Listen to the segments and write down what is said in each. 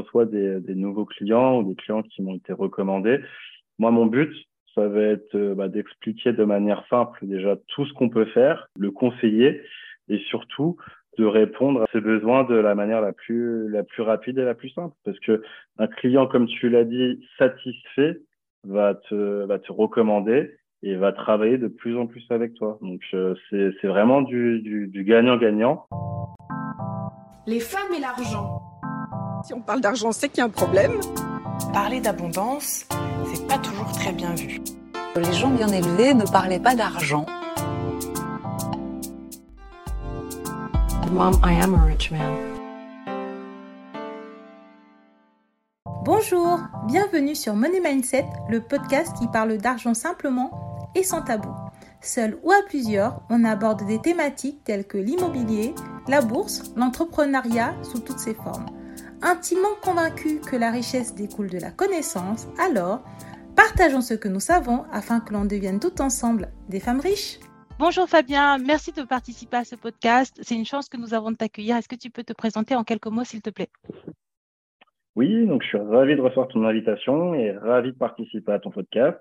reçois des, des, nouveaux clients ou des clients qui m'ont été recommandés, moi, mon but, ça va être euh, bah, d'expliquer de manière simple déjà tout ce qu'on peut faire, le conseiller et surtout de répondre à ses besoins de la manière la plus rapide et la plus simple. Parce que un client comme tu l'as dit satisfait va te recommander et va travailler de plus en plus avec toi. Donc euh, c'est vraiment du du gagnant gagnant les femmes et l'argent si on parle d'argent c'est qu'il y a un problème parler d'abondance c'est pas toujours très bien vu les gens bien élevés ne parlaient pas d'argent Mom, I am a rich man. Bonjour, bienvenue sur Money Mindset, le podcast qui parle d'argent simplement et sans tabou. Seul ou à plusieurs, on aborde des thématiques telles que l'immobilier, la bourse, l'entrepreneuriat sous toutes ses formes. Intimement convaincu que la richesse découle de la connaissance, alors partageons ce que nous savons afin que l'on devienne tout ensemble des femmes riches. Bonjour Fabien, merci de participer à ce podcast. C'est une chance que nous avons de t'accueillir. Est-ce que tu peux te présenter en quelques mots, s'il te plaît? Oui, donc je suis ravi de recevoir ton invitation et ravi de participer à ton podcast.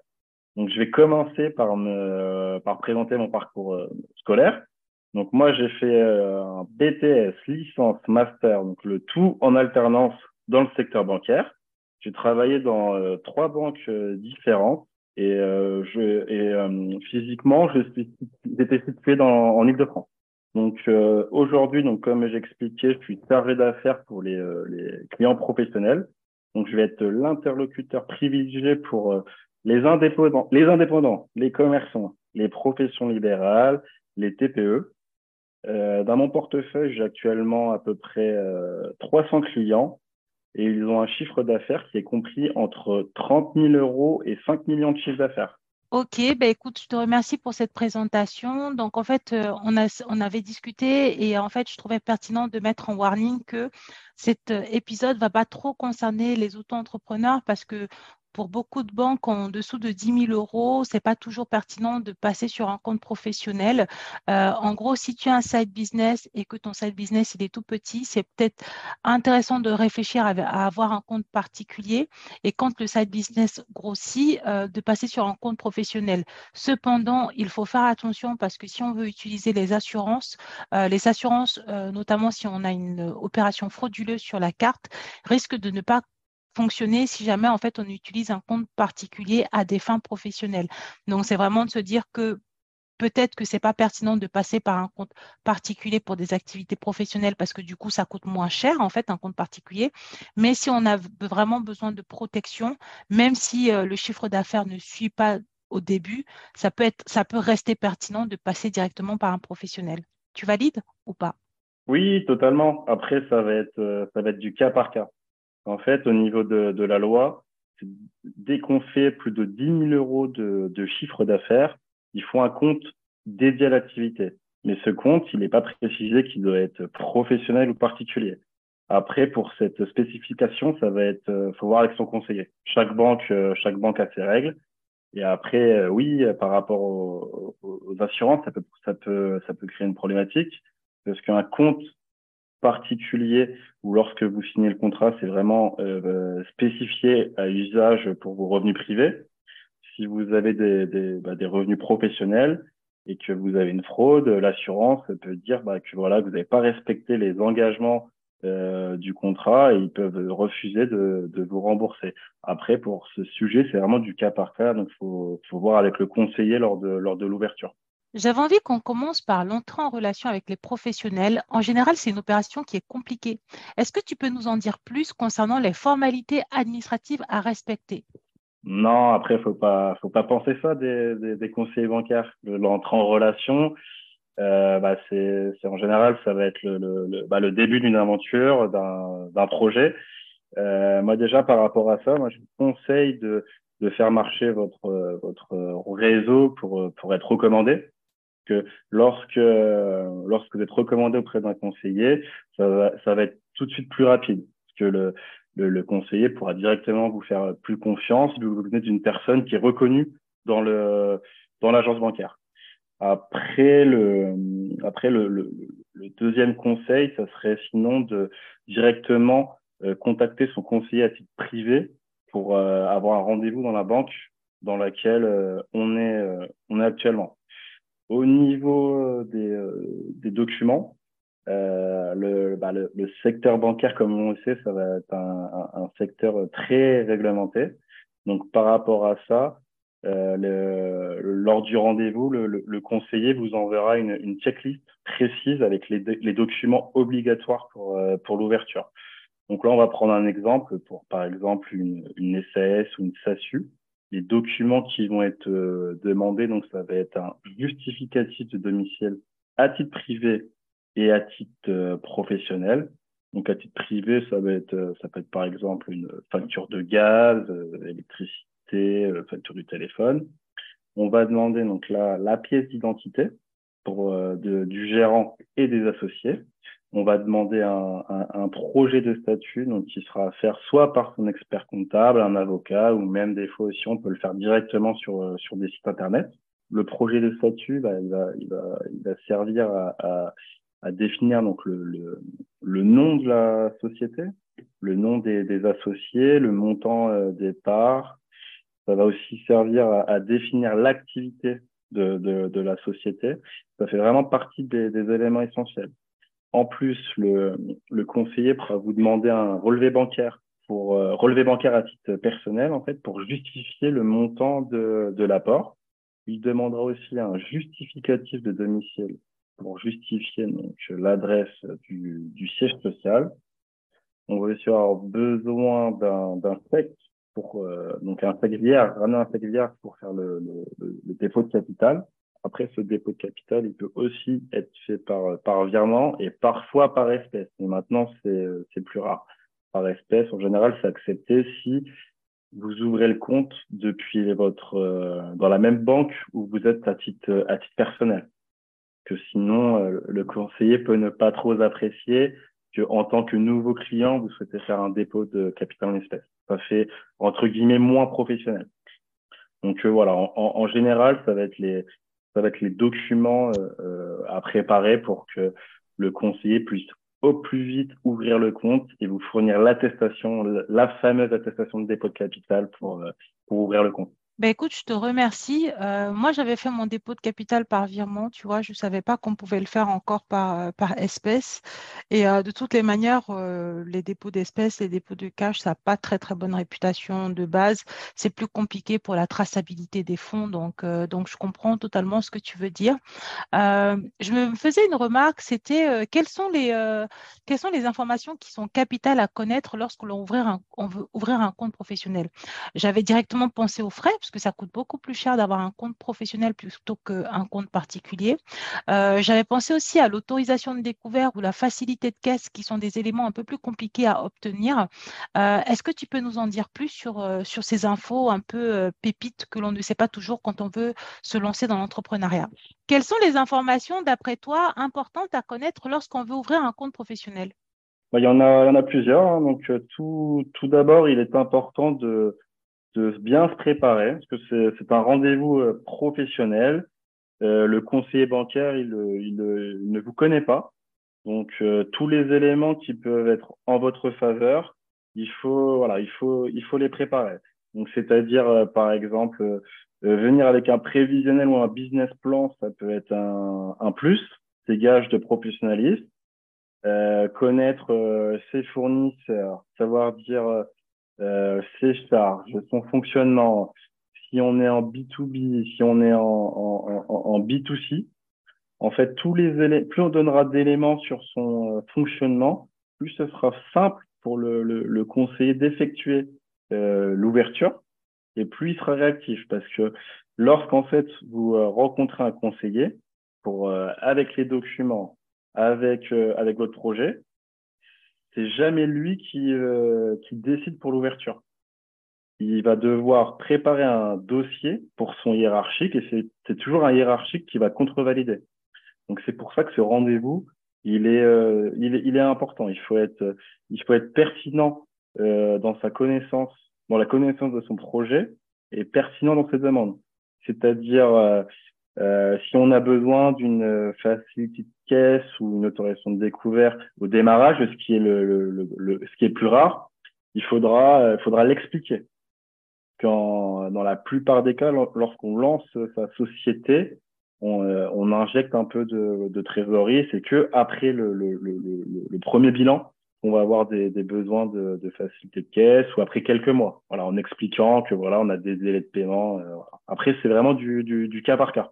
Donc je vais commencer par me par présenter mon parcours euh, scolaire. Donc moi j'ai fait euh, un BTS, licence, master, donc le tout en alternance dans le secteur bancaire. J'ai travaillé dans euh, trois banques différentes et, euh, je, et euh, physiquement, je suis, j'étais situé dans, en Ile-de-France. Donc euh, aujourd'hui, donc comme j'expliquais, je suis chargé d'affaires pour les, les clients professionnels. Donc je vais être l'interlocuteur privilégié pour les indépendants, les indépendants, les commerçants, les professions libérales, les TPE. Euh, dans mon portefeuille, j'ai actuellement à peu près euh, 300 clients et ils ont un chiffre d'affaires qui est compris entre 30 000 euros et 5 millions de chiffres d'affaires. Ok, ben écoute, je te remercie pour cette présentation. Donc en fait, euh, on, on avait discuté et en fait, je trouvais pertinent de mettre en warning que cet euh, épisode va pas trop concerner les auto-entrepreneurs parce que pour beaucoup de banques en dessous de 10 000 euros, c'est pas toujours pertinent de passer sur un compte professionnel. Euh, en gros, si tu as un side business et que ton side business il est tout petit, c'est peut-être intéressant de réfléchir à, avoir un compte particulier et quand le side business grossit, euh, de passer sur un compte professionnel. Cependant, il faut faire attention parce que si on veut utiliser les assurances, euh, les assurances, notamment si on a une opération frauduleuse sur la carte, risquent de ne pas fonctionner si jamais en fait on utilise un compte particulier à des fins professionnelles. Donc c'est vraiment de se dire que peut-être que c'est pas pertinent de passer par un compte particulier pour des activités professionnelles parce que du coup ça coûte moins cher en fait un compte particulier. Mais si on a vraiment besoin de protection, même si euh, le chiffre d'affaires ne suit pas au début, ça peut être, ça peut rester pertinent de passer directement par un professionnel. Tu valides ou pas? Oui, totalement. Après, ça va être, euh, ça va être du cas par cas. En fait, au niveau de, de la loi, dès qu'on fait plus de 10 000 euros de, de chiffre d'affaires, il faut un compte dédié à l'activité. Mais ce compte, il n'est pas précisé qu'il doit être professionnel ou particulier. Après, pour cette spécification, ça va être, euh, faut voir avec son conseiller. Chaque banque, euh, chaque banque a ses règles. Et après, euh, oui, par rapport aux, aux, assurances, ça peut, ça ça peut créer une problématique parce qu'un compte particulier ou lorsque vous signez le contrat, c'est vraiment euh, spécifié à usage pour vos revenus privés. Si vous avez des, bah, revenus professionnels et que vous avez une fraude, l'assurance peut dire bah, que voilà vous n'avez pas respecté les engagements euh, du contrat et ils peuvent refuser de, de, vous rembourser. Après, pour ce sujet, c'est vraiment du cas par cas, donc faut, faut voir avec le conseiller lors de lors de l'ouverture. J'avais envie qu'on commence par l'entrée en relation avec les professionnels. En général, c'est une opération qui est compliquée. Est-ce que tu peux nous en dire plus concernant les formalités administratives à respecter? Non, après, il faut pas, faut pas penser ça des, conseillers bancaires. L'entrée en relation, euh, bah, c'est, en général, ça va être le, bah, début d'une aventure, d'un, projet. Euh, moi, déjà, par rapport à ça, moi, je vous conseille de, faire marcher votre, réseau pour être recommandé que lorsque, lorsque vous êtes recommandé auprès d'un conseiller, ça va, ça va être tout de suite plus rapide. Parce que le, le, le conseiller pourra directement vous faire plus confiance, vous venez d'une personne qui est reconnue dans le dans l'agence bancaire. Après le après le, le, le, deuxième conseil, ça serait sinon de directement contacter son conseiller à titre privé pour avoir un rendez-vous dans la banque dans laquelle on est on est actuellement. Au niveau des, des documents, euh, le, bah, le, le, secteur bancaire, comme on le sait, ça va être un, un, un secteur très réglementé. Donc, par rapport à ça, euh, le, lors du rendez-vous, le, le, conseiller vous enverra une, une checklist précise avec les, les documents obligatoires pour, euh, pour l'ouverture. Donc là, on va prendre un exemple pour, par exemple, une, une SAS ou une SASU. Les documents qui vont être euh, demandés, donc ça va être un justificatif de domicile à titre privé et à titre euh, professionnel. Donc à titre privé, ça va être, euh, ça peut être par exemple une facture de gaz, euh, électricité, facture du téléphone. On va demander donc la, la pièce d'identité pour de, du gérant et des associés. On va demander un, un, un, projet de statut donc qui sera à faire soit par son expert comptable, un avocat ou même des fois aussi on peut le faire directement sur sur des sites internet. Le projet de statut, bah, il, va, il, va, il va servir à, à à définir donc le, le, le, nom de la société, le nom des, des associés, le montant euh, des parts. Ça va aussi servir à, à définir l'activité de, de, de, la société. Ça fait vraiment partie des, des éléments essentiels. En plus, le, le, conseiller pourra vous demander un relevé bancaire pour euh, relevé bancaire à titre personnel en fait pour justifier le montant de, de l'apport. Il demandera aussi un justificatif de domicile pour justifier donc l'adresse du, du, siège social. On va aussi avoir besoin d'un SEC pour euh, donc un SEC vierge, ramener un SEC vierge pour faire le, le, le, dépôt de capital. Après, ce dépôt de capital, il peut aussi être fait par, par virement et parfois par espèce. Mais maintenant, c'est plus rare. Par espèce, en général, c'est accepté si vous ouvrez le compte depuis votre euh, dans la même banque où vous êtes à titre à titre personnel que sinon euh, le conseiller peut ne pas trop apprécier que en tant que nouveau client, vous souhaitez faire un dépôt de capital en espèces. Ça fait entre guillemets moins professionnel. Donc euh, voilà, en, en, général, ça va être les ça va être les documents euh, à préparer pour que le conseiller puisse au plus vite ouvrir le compte et vous fournir l'attestation, la fameuse attestation de dépôt de capital pour, pour ouvrir le compte. Ben écoute, je te remercie. Euh, moi, j'avais fait mon dépôt de capital par virement, tu vois, je ne savais pas qu'on pouvait le faire encore par, euh, par espèce. Et euh, de toutes les manières, les dépôts d'espèces, les dépôts de cash, ça n'a pas très très bonne réputation de base. C'est plus compliqué pour la traçabilité des fonds, donc, donc je comprends totalement ce que tu veux dire. Je me faisais une remarque, c'était quelles, sont les, quelles sont les informations qui sont capitales à connaître lorsque l'on on veut ouvrir un compte professionnel? J'avais directement pensé aux frais, que ça coûte beaucoup plus cher d'avoir un compte professionnel plutôt qu'un compte particulier. Euh, J'avais pensé aussi à l'autorisation de découvert ou la facilité de caisse, qui sont des éléments un peu plus compliqués à obtenir. Euh, Est-ce que tu peux nous en dire plus sur, euh, sur ces infos un peu pépites que l'on ne sait pas toujours quand on veut se lancer dans l'entrepreneuriat? Quelles sont les informations, d'après toi, importantes à connaître lorsqu'on veut ouvrir un compte professionnel? Il y en a, il y en a plusieurs. Hein. Donc, tout, tout d'abord, il est important de, de bien se préparer, parce que c'est un rendez-vous euh, professionnel. Euh, le conseiller bancaire, il, il, il, ne vous connaît pas. Donc, euh, tous les éléments qui peuvent être en votre faveur, il faut, voilà, il faut, il faut les préparer. Donc, c'est-à-dire, euh, par exemple, euh, venir avec un prévisionnel ou un business plan, ça peut être un, un plus, c'est gage de professionnalisme. connaître ses fournisseurs, savoir dire euh, ses charges, son fonctionnement, si on est en B2B, si on est en, en, en, B2C, en fait, tous les plus on donnera d'éléments sur son euh, fonctionnement, plus ce sera simple pour le, le, le conseiller d'effectuer euh, l'ouverture et plus il sera réactif parce que lorsqu'en fait vous euh, rencontrez un conseiller pour avec les documents, avec avec votre projet, c'est jamais lui qui, euh, qui décide pour l'ouverture. Il va devoir préparer un dossier pour son hiérarchique et c'est toujours un hiérarchique qui va contrevalider. Donc c'est pour ça que ce rendez-vous, il est, euh, il est, il est important. Il faut être, il faut être pertinent euh, dans sa connaissance, dans la connaissance de son projet et pertinent dans ses demandes. C'est-à-dire, euh, Euh, si on a besoin d'une facilité de caisse ou une autorisation de découverte au démarrage, ce qui est le, le, le, ce qui est plus rare, il faudra, il faudra l'expliquer. Quand, dans la plupart des cas, lorsqu'on lance sa société, on, on, injecte un peu de, de trésorerie. C'est que après le, le, le, premier bilan, on va avoir des, des besoins de, de, facilité de caisse ou après quelques mois. Voilà, en expliquant que voilà, on a des délais de paiement. Euh, après, c'est vraiment du, du, du, cas par cas.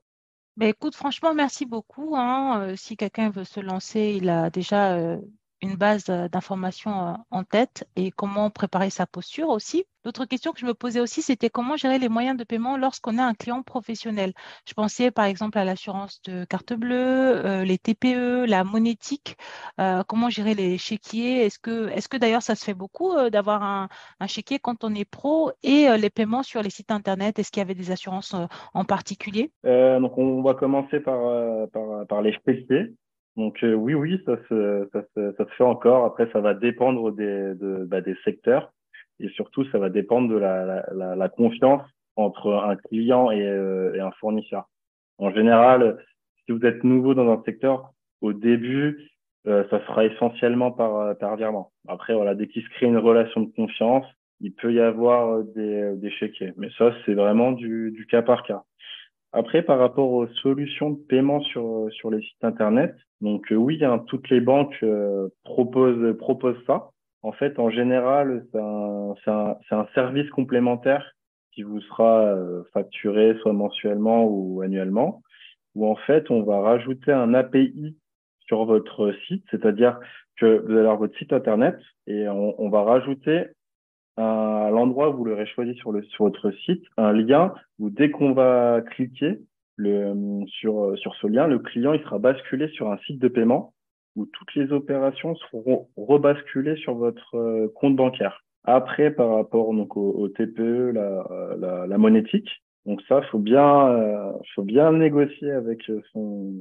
Mais écoute, franchement, merci beaucoup. Hein. Euh, si quelqu'un veut se lancer, il a déjà euh, une base d'informations en tête et comment préparer sa posture aussi. L'autre question que je me posais aussi, c'était comment gérer les moyens de paiement lorsqu'on a un client professionnel. Je pensais par exemple à l'assurance de carte bleue, euh, les TPE, la monétique, euh, comment gérer les chéquiers? Est-ce que, est-ce que d'ailleurs ça se fait beaucoup euh, d'avoir un, un, chéquier quand on est pro et les paiements sur les sites internet? Est-ce qu'il y avait des assurances en particulier? Donc on va commencer par, par, par les chéquiers. Donc euh, oui, oui, ça se, ça, se, ça se fait encore. Après, ça va dépendre des, de, bah, des secteurs et surtout, ça va dépendre de la, la, la confiance entre un client et, euh, et, un fournisseur. En général, si vous êtes nouveau dans un secteur, au début, euh, ça sera essentiellement par, par virement. Après, voilà, dès qu'il se crée une relation de confiance, il peut y avoir des, des. Mais ça, c'est vraiment du, du cas par cas. Après, par rapport aux solutions de paiement sur, sur les sites Internet, donc euh, oui, hein, toutes les banques euh, proposent, proposent ça. En fait, en général, c'est un, un, un, service complémentaire qui vous sera euh, facturé soit mensuellement ou annuellement, où en fait, on va rajouter un API sur votre site, c'est-à-dire que vous allez avoir votre site Internet et on va rajouter à l'endroit où vous l'aurez choisi sur, le, sur votre site, un lien où dès qu'on va cliquer le, sur, sur ce lien, le client il sera basculé sur un site de paiement où toutes les opérations seront rebasculées sur votre euh, compte bancaire. Après, par rapport donc au, TPE, la, la, la, monétique, donc ça, faut bien, euh, faut bien négocier avec son,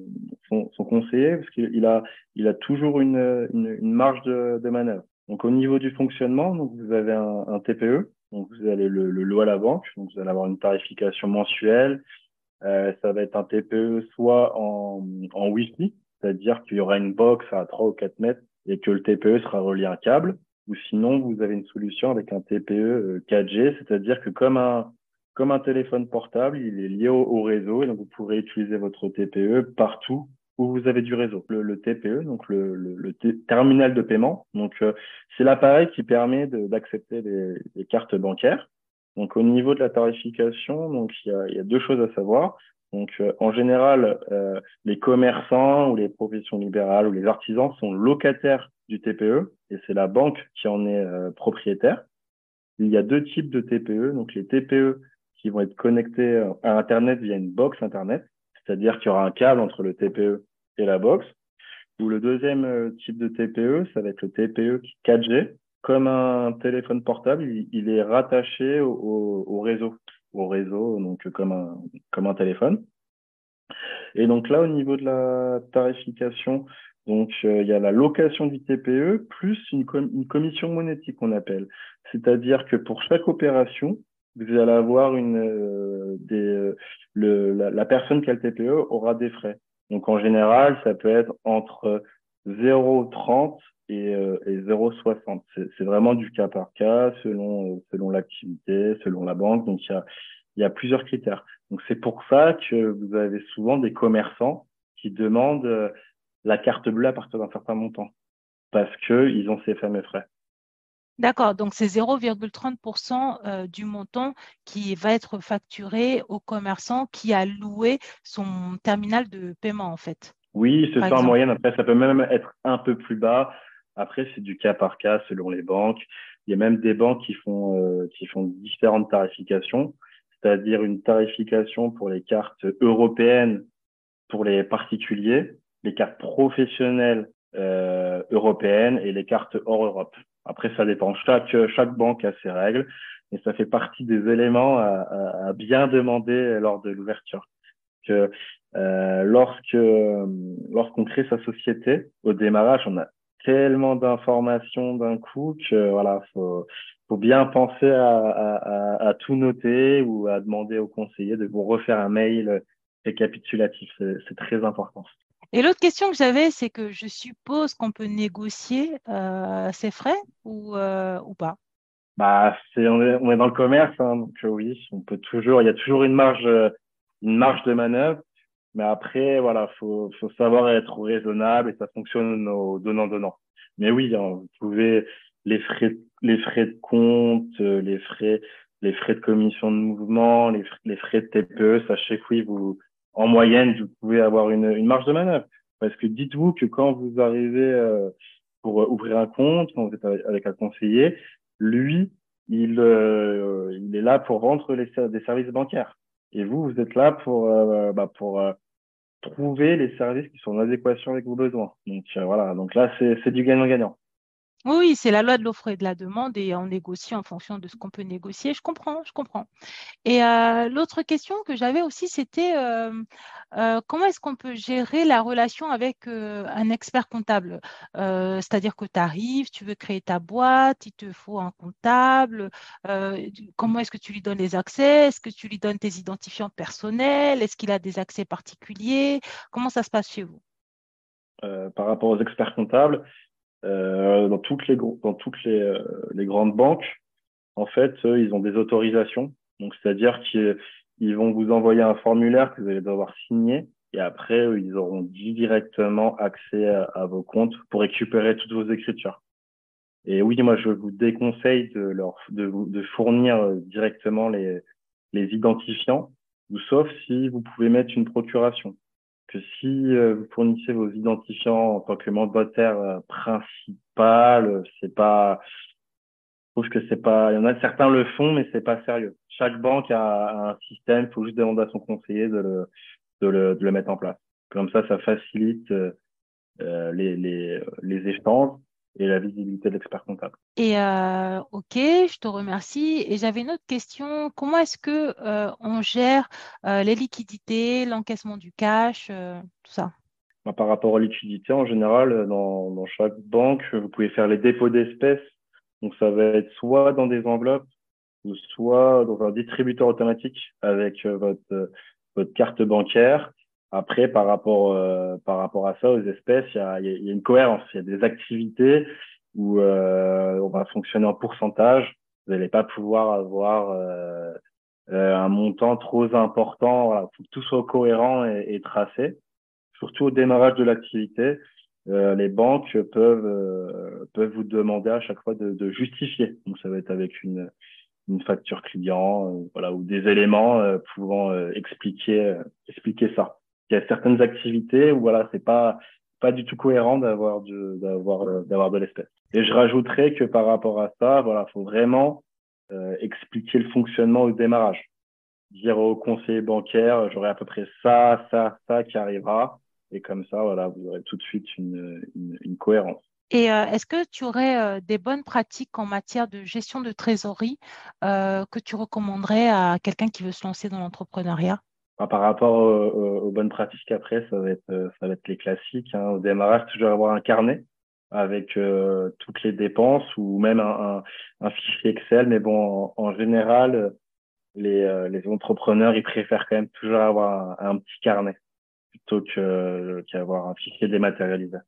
son, conseiller parce qu'il a, il a toujours une, une, marge de manœuvre. Donc au niveau du fonctionnement, donc vous avez un, un TPE, donc vous allez le, le louer à la banque, donc vous allez avoir une tarification mensuelle. Euh, ça va être un TPE soit en, en Wi-Fi, c'est-à-dire qu'il y aura une box à 3 ou 4 mètres et que le TPE sera relié à un câble, ou sinon vous avez une solution avec un TPE 4G, euh, c'est-à-dire que comme un comme un téléphone portable, il est lié au, au réseau et donc vous pourrez utiliser votre TPE partout où vous avez du réseau. Le, TPE, donc le, le, terminal de paiement, donc euh, c'est l'appareil qui permet d'accepter les, les, cartes bancaires. Donc au niveau de la tarification, donc il y a, y a deux choses à savoir. Donc euh, en général, euh, les commerçants ou les professions libérales ou les artisans sont locataires du TPE et c'est la banque qui en est propriétaire. Il y a deux types de TPE, donc les TPE qui vont être connectés à Internet via une box Internet c'est-à-dire qu'il y aura un câble entre le TPE et la box. Ou le deuxième euh, type de TPE, ça va être le TPE 4G. Comme un téléphone portable, il, est rattaché au, au, réseau, au réseau, donc comme un, comme un téléphone. Et donc là, au niveau de la tarification, donc euh, il y a la location du TPE plus une, une commission monétique qu'on appelle. C'est-à-dire que pour chaque opération, vous allez avoir une euh, des euh, le la, la, personne qui a le TPE aura des frais. Donc en général, ça peut être entre 0,30 et, euh, et 0,60. C'est vraiment du cas par cas selon selon l'activité, selon la banque. Donc il y a y a plusieurs critères. Donc c'est pour ça que vous avez souvent des commerçants qui demandent la carte bleue à partir d'un certain montant parce que ils ont ces fameux frais. D'accord, donc c'est 0,30% euh, du montant qui va être facturé au commerçant qui a loué son terminal de paiement en fait. Oui, c'est ça en moyenne. Après, ça peut même être un peu plus bas. Après, c'est du cas par cas selon les banques. Il y a même des banques qui font euh, qui font différentes tarifications, c'est-à-dire une tarification pour les cartes européennes pour les particuliers, les cartes professionnelles euh, européennes et les cartes hors Europe. Après, ça dépend. Chaque, chaque banque a ses règles et ça fait partie des éléments à, à, bien demander lors de l'ouverture. Que euh, lorsque lorsqu'on crée sa société, au démarrage, on a tellement d'informations d'un coup que voilà, faut, faut bien penser à, à, à, tout noter ou à demander au conseiller de vous refaire un mail récapitulatif. C'est très important. Et l'autre question que j'avais, c'est que je suppose qu'on peut négocier euh, ces frais ou, euh, ou pas? Bah, c'est, on, est, on est dans le commerce, hein, donc euh, oui, on peut toujours, il y a toujours une marge, une marge de manœuvre, mais après, voilà, faut, faut savoir être raisonnable et ça fonctionne au donnant-donnant. Mais oui, hein, vous pouvez les frais, les frais de compte, les frais, les frais de commission de mouvement, les, les frais de TPE, sachez que oui, vous, en moyenne, vous pouvez avoir une, une marge de manœuvre. Parce que dites-vous que quand vous arrivez euh, pour ouvrir un compte, quand vous êtes avec un conseiller, lui, il, euh, il est là pour vendre les, des services bancaires. Et vous, vous êtes là pour, euh, bah, pour trouver les services qui sont en adéquation avec vos besoins. Donc voilà, donc là, c'est du gagnant-gagnant. Oui, c'est la loi de l'offre et de la demande et on négocie en fonction de ce qu'on peut négocier. Je comprends, je comprends. Et euh, l'autre question que j'avais aussi, c'était euh, euh, comment est-ce qu'on peut gérer la relation avec un expert comptable? C'est-à-dire que tu arrives, tu veux créer ta boîte, il te faut un comptable. comment est-ce que tu lui donnes les accès? Est-ce que tu lui donnes tes identifiants personnels? Est-ce qu'il a des accès particuliers? Comment ça se passe chez vous? Par rapport aux experts comptables, dans toutes les dans toutes les, euh, les grandes banques, en fait, ils ont des autorisations. Donc, c'est-à-dire qu'ils vont vous envoyer un formulaire que vous allez devoir signer et après, ils auront directement accès à, vos comptes pour récupérer toutes vos écritures. Et oui, moi, je vous déconseille de leur de, de fournir euh, directement les, les identifiants, sauf si vous pouvez mettre une procuration que si euh, vous fournissez vos identifiants en tant que mandataire euh, principal, c'est pas, je trouve que c'est pas, il y en a certains le font, mais c'est pas sérieux. Chaque banque a, un système, il faut juste demander à son conseiller de le, de le, de le mettre en place. Comme ça, ça facilite euh, les, les, les échanges et la visibilité de l'expert comptable. Et euh, ok, je te remercie. Et j'avais une autre question. Comment est-ce que euh, on gère euh, les liquidités, l'encaissement du cash, tout ça? Bah, Par rapport aux liquidités, en général, dans, dans chaque banque, vous pouvez faire les dépôts d'espèces. Donc ça va être soit dans des enveloppes, ou soit dans un distributeur automatique avec votre votre carte bancaire. Après, par rapport, euh, par rapport à ça, aux espèces, il y a, y a, une cohérence. Il y a des activités où euh, on va fonctionner en pourcentage. Vous n'allez pas pouvoir avoir euh, euh, un montant trop important. Voilà, faut que tout soit cohérent et, et tracé. Surtout au démarrage de l'activité, euh, les banques peuvent peuvent vous demander à chaque fois de, de, justifier. Donc ça va être avec une une facture client, voilà, ou des éléments pouvant expliquer expliquer ça il y a certaines activités où voilà, c'est pas pas du tout cohérent d'avoir d'avoir d'avoir de l'espèce. Et je rajouterais que par rapport à ça, voilà, faut vraiment euh, expliquer le fonctionnement au démarrage. Dire au conseiller bancaire, j'aurai à peu près ça, ça, ça qui arrivera, et comme ça, voilà, vous aurez tout de suite une, cohérence. Et euh, est-ce que tu aurais euh, des bonnes pratiques en matière de gestion de trésorerie euh, que tu recommanderais à quelqu'un qui veut se lancer dans l'entrepreneuriat? Par rapport aux, bonnes pratiques après, ça va être euh, ça va être les classiques. Hein. Au démarrage, toujours avoir un carnet avec euh, toutes les dépenses ou même un, fichier Excel. Mais bon, en, général, les, euh, les entrepreneurs, ils préfèrent quand même toujours avoir un, petit carnet plutôt qu'avoir un fichier dématérialisé.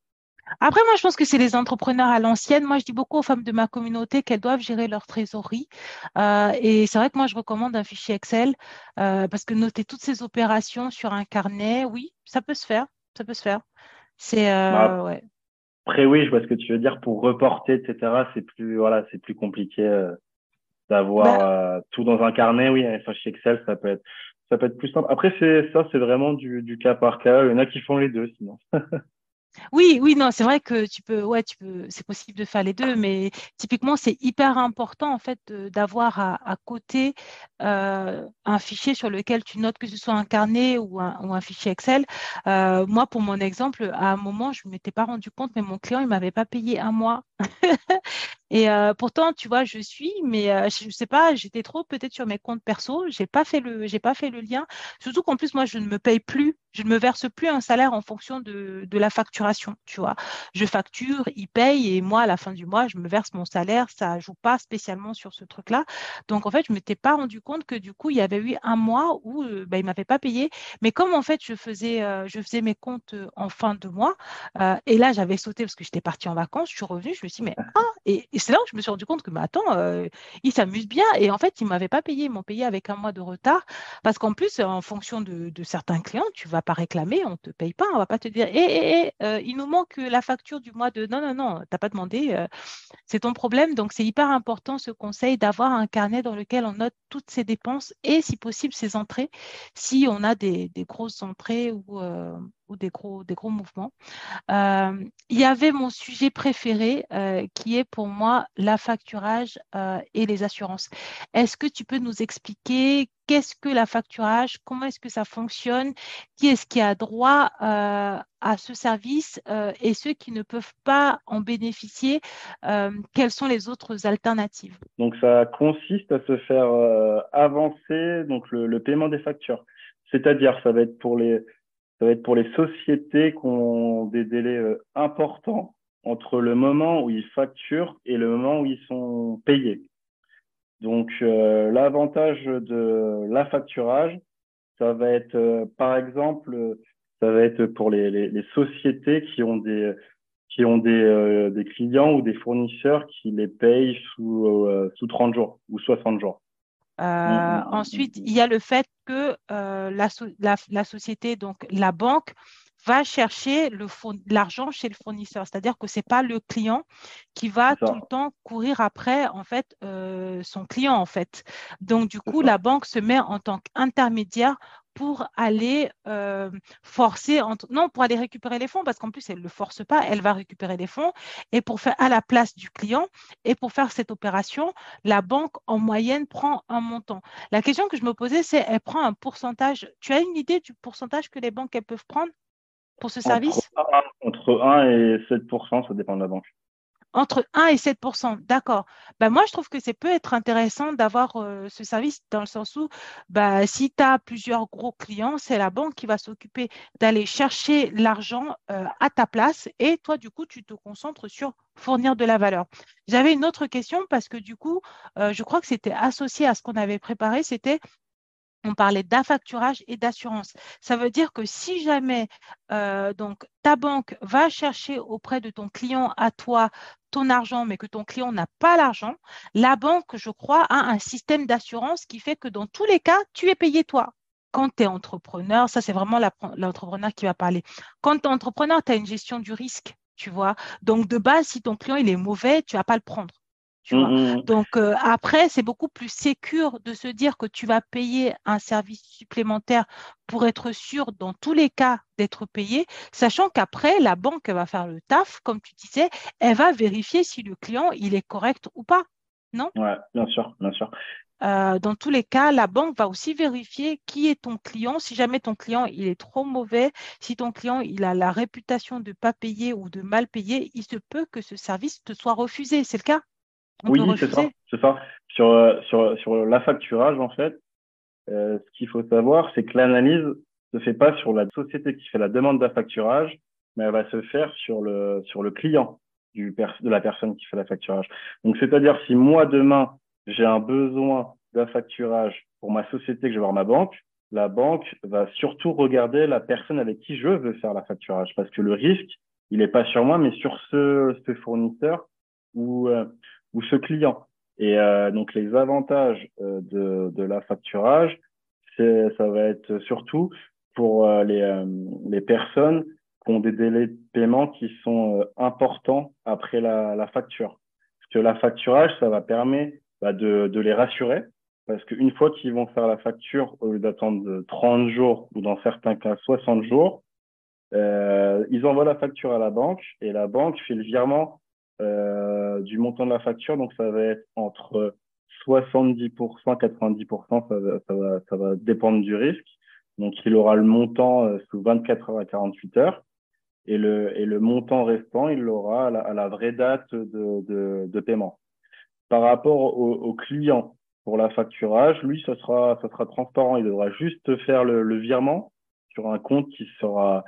Après, moi, je pense que c'est les entrepreneurs à l'ancienne. Moi, je dis beaucoup aux femmes de ma communauté qu'elles doivent gérer leur trésorerie. Euh, et c'est vrai que moi, je recommande un fichier Excel euh, parce que noter toutes ces opérations sur un carnet, oui, ça peut se faire. Ça peut se faire. C'est euh, bah, ouais. Après, oui, je vois ce que tu veux dire. Pour reporter, etc., c'est plus voilà, c'est plus compliqué d'avoir bah tout dans un carnet. Oui, un fichier Excel, ça peut être ça peut être plus simple. Après, c'est ça, c'est vraiment du, du cas par cas. Il y en a qui font les deux, sinon. Oui, oui, non, c'est vrai que tu peux, ouais, tu peux, c'est possible de faire les deux, mais typiquement, c'est hyper important en fait d'avoir à, côté euh, un fichier sur lequel tu notes que ce soit un carnet ou un, fichier Excel. Euh, moi, pour mon exemple, à un moment, je ne m'étais pas rendu compte, mais mon client, il m'avait pas payé un mois. Et euh, pourtant, tu vois, je suis, mais euh, je ne sais pas, j'étais trop peut-être sur mes comptes perso, j'ai pas fait le, j'ai pas fait le lien. Surtout qu'en plus, moi, je ne me paye plus, je ne me verse plus un salaire en fonction de, de la facturation, tu vois. Je facture, il paye, et moi, à la fin du mois, je me verse mon salaire, ça joue pas spécialement sur ce truc-là. Donc, en fait, je m'étais pas rendu compte que du coup, il y avait eu un mois où euh, bah, il m'avait pas payé. Mais comme en fait, je faisais, je faisais mes comptes en fin de mois, et là, j'avais sauté parce que j'étais partie en vacances, je suis revenue, je me suis dit, mais ah, et et c'est là où je me suis rendu compte que, mais attends, euh, ils s'amusent bien. Et en fait, ils ne m'avaient pas payé. Ils m'ont payé avec un mois de retard. Parce qu'en plus, en fonction de, certains clients, tu ne vas pas réclamer, on ne te paye pas. On ne va pas te dire, hé, hé, hé, il nous manque la facture du mois de. Non, non, non, tu n'as pas demandé. Euh, c'est ton problème. Donc, c'est hyper important ce conseil d'avoir un carnet dans lequel on note toutes ses dépenses et, si possible, ses entrées. Si on a des, grosses entrées ou, euh, ou des gros, des gros mouvements. Euh, il y avait mon sujet préféré euh, qui est pour moi la facturage euh, et les assurances. Est-ce que tu peux nous expliquer qu'est-ce que la facturage, comment est-ce que ça fonctionne, qui est-ce qui a droit à ce service et ceux qui ne peuvent pas en bénéficier, quelles sont les autres alternatives? Donc ça consiste à se faire avancer donc le, le paiement des factures. C'est-à-dire, ça va être pour les, ça va être pour les sociétés qui ont des délais euh, importants entre le moment où ils facturent et le moment où ils sont payés. Donc, euh, l'avantage de la facturage, ça va être, euh, par exemple, ça va être pour les, les, les sociétés qui ont des qui ont des, des clients ou des fournisseurs qui les payent sous, sous 30 jours ou 60 jours. Euh, mmh, ensuite, il y a le fait que euh, la, société, donc la banque, va chercher l'argent chez le fournisseur. C'est-à-dire que ce n'est pas le client qui va tout le temps courir après en fait, euh, son client. En fait. Donc, du coup, la banque se met en tant qu'intermédiaire pour aller euh, forcer, non, pour aller récupérer les fonds, parce qu'en plus, elle ne le force pas, elle va récupérer les fonds, et pour faire à la place du client, et pour faire cette opération, la banque, en moyenne, prend un montant. La question que je me posais, c'est, elle prend un pourcentage. Tu as une idée du pourcentage que les banques, elles peuvent prendre pour ce service? Entre 1 et 7% ça dépend de la banque. Entre 1 et 7% d'accord. Ben moi, je trouve que c'est peut être intéressant d'avoir euh, ce service dans le sens où bah, si tu as plusieurs gros clients, c'est la banque qui va s'occuper d'aller chercher l'argent euh, à ta place et toi, du coup, tu te concentres sur fournir de la valeur. J'avais une autre question parce que du coup, euh, je crois que c'était associé à ce qu'on avait préparé, c'était on parlait d'affacturage et d'assurance. Ça veut dire que si jamais euh, donc, ta banque va chercher auprès de ton client à toi ton argent, mais que ton client n'a pas l'argent, la banque, je crois, a un système d'assurance qui fait que dans tous les cas, tu es payé toi. Quand tu es entrepreneur, ça c'est vraiment l'entrepreneur qui va parler. Quand tu es entrepreneur, tu as une gestion du risque, tu vois. Donc de base, si ton client il est mauvais, tu vas pas le prendre. Mmh, mmh, mmh. Donc euh, après, c'est beaucoup plus sécure de se dire que tu vas payer un service supplémentaire pour être sûr dans tous les cas d'être payé, sachant qu'après, la banque va faire le taf, comme tu disais, elle va vérifier si le client il est correct ou pas. Non? Oui, bien sûr, bien sûr. Euh, dans tous les cas, la banque va aussi vérifier qui est ton client. Si jamais ton client il est trop mauvais, si ton client il a la réputation de pas payer ou de mal payer, il se peut que ce service te soit refusé. C'est le cas? Oui, c'est ça. C'est ça. Sur, euh, sur, sur l'affacturage, en fait, euh, ce qu'il faut savoir, c'est que l'analyse se fait pas sur la société qui fait la demande d'affacturage, mais elle va se faire sur le, sur le client du de la personne qui fait l'affacturage. Donc, c'est-à-dire, si moi, demain, j'ai un besoin d'affacturage pour ma société que je vais voir ma banque, la banque va surtout regarder la personne avec qui je veux faire l'affacturage parce que le risque, il n'est pas sur moi, mais sur ce, ce fournisseur ou, euh, ou ce client. Et euh, donc les avantages euh, de, de la facturage, ça va être surtout pour euh, les, les personnes qui ont des délais de paiement qui sont importants après la, la facture. Parce que la facturage, ça va permettre bah, de, de les rassurer parce qu'une fois qu'ils vont faire la facture, au lieu d'attendre 30 jours ou dans certains cas 60 jours, ils envoient la facture à la banque et la banque fait le virement euh, du montant de la facture. Donc, ça va être entre 70%, 90%, ça va, ça, va, ça va dépendre du risque. Donc, il aura le montant euh, sous 24 heures à 48 heures. et le, et le montant restant, il l'aura à la, vraie date de, de, paiement. Par rapport au, client, pour la facturage, lui, ce sera, ça sera transparent. Il devra juste faire le, le virement sur un compte qui sera,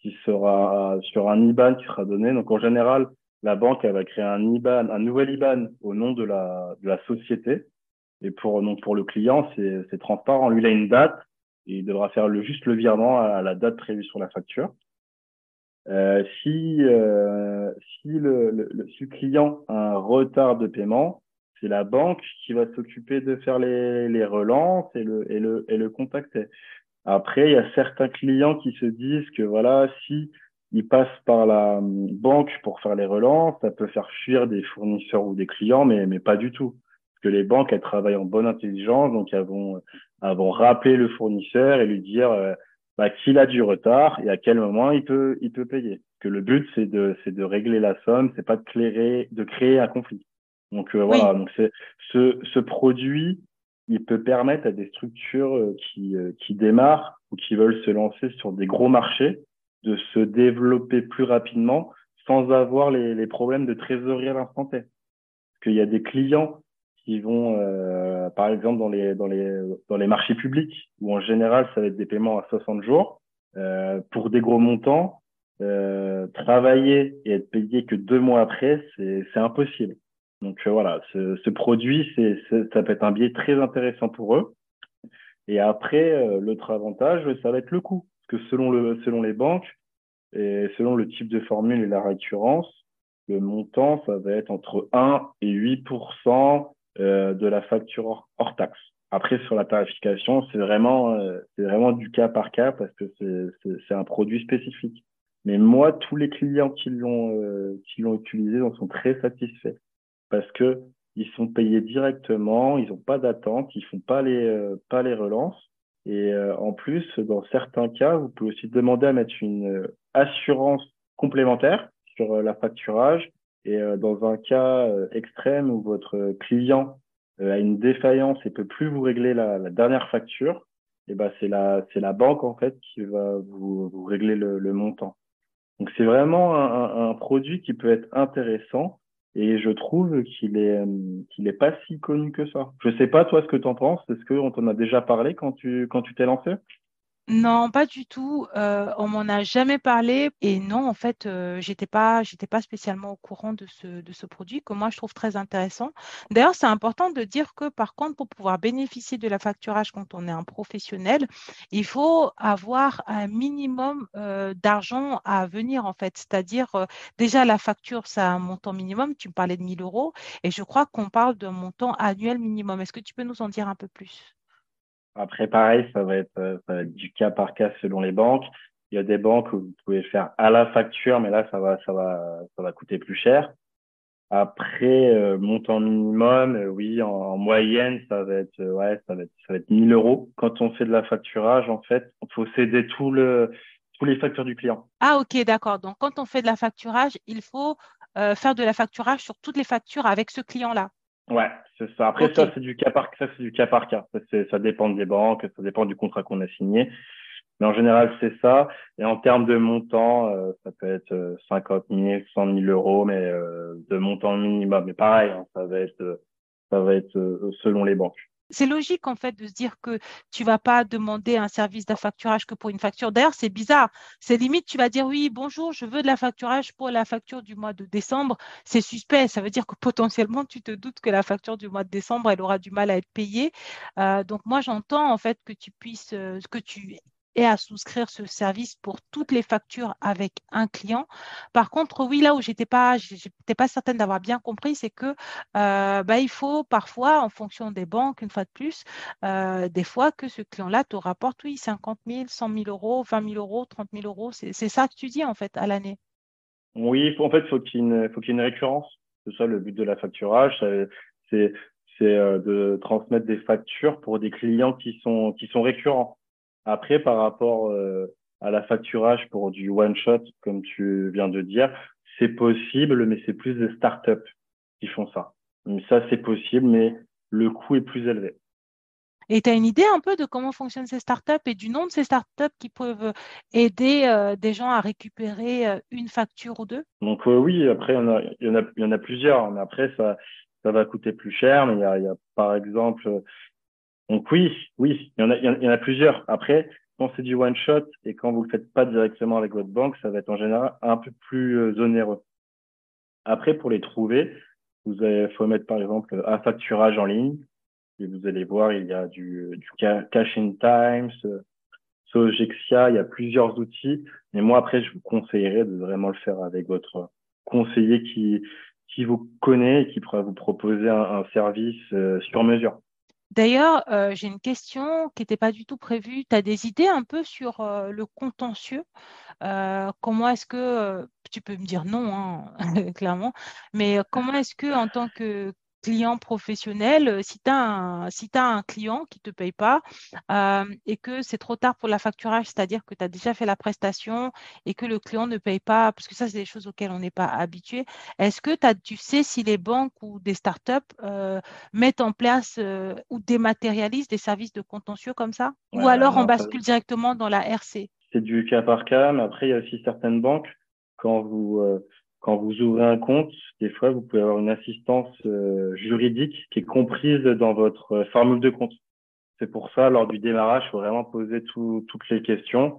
qui sera sur un IBAN qui sera donné. Donc, en général, la banque, elle va créer un IBAN, un nouvel IBAN au nom de la, de la société. Et pour, donc, pour le client, c'est transparent. Lui, il a une date et il devra faire le, juste le virement à la date prévue sur la facture. Euh, si, euh, si, le, le, si, le, client a un retard de paiement, c'est la banque qui va s'occuper de faire les, les relances et le, et, le, et le contacter. Après, il y a certains clients qui se disent que voilà, si ils passent par la banque pour faire les relances, ça peut faire fuir des fournisseurs ou des clients, mais, mais pas du tout. Parce que les banques, elles travaillent en bonne intelligence, donc elles vont, elles vont rappeler le fournisseur et lui dire euh, bah, qu'il a du retard et à quel moment il peut, il peut payer. Que le but, c'est de, c'est de régler la somme, c'est pas de créer, de créer un conflit. Donc euh, voilà, donc c'est ce, ce produit, il peut permettre à des structures euh, qui, qui démarrent ou qui veulent se lancer sur des gros marchés de se développer plus rapidement sans avoir les, les problèmes de trésorerie à l'instant T. Parce qu'il y a des clients qui vont, euh, par exemple, dans les, dans, les, dans les marchés publics, où en général, ça va être des paiements à 60 jours, euh, pour des gros montants, euh, travailler et être payé que deux mois après, c'est impossible. Donc euh, voilà, ce, ce produit, c'est ça peut être un biais très intéressant pour eux. Et après, euh, l'autre avantage, ça va être le coût. Parce que selon, le, selon les banques et selon le type de formule et la récurrence, le montant, ça va être entre 1 et 8% euh, de la facture hors, taxe. Après, sur la tarification, c'est vraiment, euh, c'est vraiment du cas par cas parce que c'est un produit spécifique. Mais moi, tous les clients qui l'ont euh, qui l'ont utilisé en sont très satisfaits parce que ils sont payés directement, ils n'ont pas d'attente, ils font pas les pas les relances. Et en plus, dans certains cas, vous pouvez aussi demander à mettre une assurance complémentaire sur la facturage et euh, dans un cas euh, extrême où votre client euh, a une défaillance et peut plus vous régler la, la dernière facture, et eh ben c'est la c'est la banque en fait qui va vous, vous régler le, le, montant. Donc c'est vraiment un, un, produit qui peut être intéressant et je trouve qu'il est qu'il est pas si connu que ça. Je sais pas toi ce que tu en penses. Est-ce qu'on t'en a déjà parlé quand tu quand tu t'es lancé? Non, pas du tout. Euh, on m'en a jamais parlé et non, en fait, euh, j'étais pas, spécialement au courant de ce, de ce produit que moi je trouve très intéressant. D'ailleurs, c'est important de dire que par contre, pour pouvoir bénéficier de la facturage quand on est un professionnel, il faut avoir un minimum euh, d'argent à venir en fait. C'est-à-dire euh, déjà la facture, ça a un montant minimum. Tu me parlais de 1000 euros et je crois qu'on parle d'un montant annuel minimum. Est-ce que tu peux nous en dire un peu plus? Après, pareil, ça va, être, euh, ça va du cas par cas selon les banques. Il y a des banques où vous pouvez faire à la facture, mais là, ça va, ça va, ça va coûter plus cher. Après, euh, montant minimum, euh, oui, en, moyenne, ça va être, ouais, ça va être, ça va être 1000 euros. Quand on fait de la facturage, en fait, il faut céder tout le, tous les factures du client. Ah, ok, d'accord. Donc, quand on fait de la facturage, il faut faire de la facturage sur toutes les factures avec ce client-là. Ouais, c'est ça. Après, ça, c'est du cas par ça, c'est du cas par cas. Ça, ça dépend des banques, ça dépend du contrat qu'on a signé. Mais en général, c'est ça. Et en termes de montant, euh, ça peut être 50 000, 100 000 euros, mais euh, de montant minimum. Mais pareil, hein, ça va être, euh, ça va être selon les banques c'est logique en fait de se dire que tu vas pas demander un service d'affacturage que pour une facture. D'ailleurs, c'est bizarre. C'est limite, tu vas dire oui, bonjour, je veux de la facturage pour la facture du mois de décembre. C'est suspect. Ça veut dire que potentiellement, tu te doutes que la facture du mois de décembre, elle aura du mal à être payée. Euh, donc moi, j'entends en fait que tu puisses, euh, que tu et à souscrire ce service pour toutes les factures avec un client. Par contre, oui, là où j'étais pas, j'étais pas certaine d'avoir bien compris, c'est que euh, bah, il faut parfois, en fonction des banques, une fois de plus, euh, des fois que ce client-là te rapporte, oui, 50 000, 100 000 euros, 20 000 euros, 30 000 euros. C'est ça que tu dis en fait à l'année? Oui, en fait, faut une, faut qu'il y ait une récurrence. C'est ça le but de la facturage. C'est euh, de transmettre des factures pour des clients qui sont récurrents. Après, par rapport euh, à la facturage pour du one shot, comme tu viens de dire, c'est possible, mais c'est plus des startups qui font ça. Mais ça, c'est possible, mais le coût est plus élevé. Et tu as une idée un peu de comment fonctionnent ces startups et du nom de ces startups qui peuvent aider euh, des gens à récupérer euh, une facture ou deux? Donc oui, après, il y, en a, il y en a plusieurs. Mais après, ça, ça va coûter plus cher. Mais il y y a par exemple... Donc oui, oui, il y, en a, il y en a plusieurs. Après, quand c'est du one shot et quand vous le faites pas directement avec votre banque, ça va être en général un peu plus onéreux. Après, pour les trouver, vous avez, faut mettre par exemple un facturage en ligne. Et vous allez voir, il y a du, du Cash in Times, Sogexia, il y a plusieurs outils. Mais moi, après, je vous conseillerais de vraiment le faire avec votre conseiller qui, qui vous connaît et qui pourra vous proposer un, un service euh, sur mesure. D'ailleurs, euh, j'ai une question qui n'était pas du tout prévue. Tu as des idées un peu sur euh, le contentieux? Euh, Comment est-ce que, tu peux me dire non, hein, clairement, mais comment est-ce que en tant que client professionnel, euh, si tu as, un, si as un client qui ne te paye pas euh, et que c'est trop tard pour la facturage, c'est-à-dire que tu as déjà fait la prestation et que le client ne paye pas, parce que ça, c'est des choses auxquelles on n'est pas habitué, est-ce que tu sais si les banques ou des startups euh, mettent en place ou dématérialisent des services de contentieux comme ça? Ou alors on bascule directement dans la RC C'est du cas par cas, mais après, il y a aussi certaines banques, quand vous quand vous ouvrez un compte, des fois, vous pouvez avoir une assistance euh, juridique qui est comprise dans votre euh, formule de compte. C'est pour ça, lors du démarrage, il faut vraiment poser toutes les questions.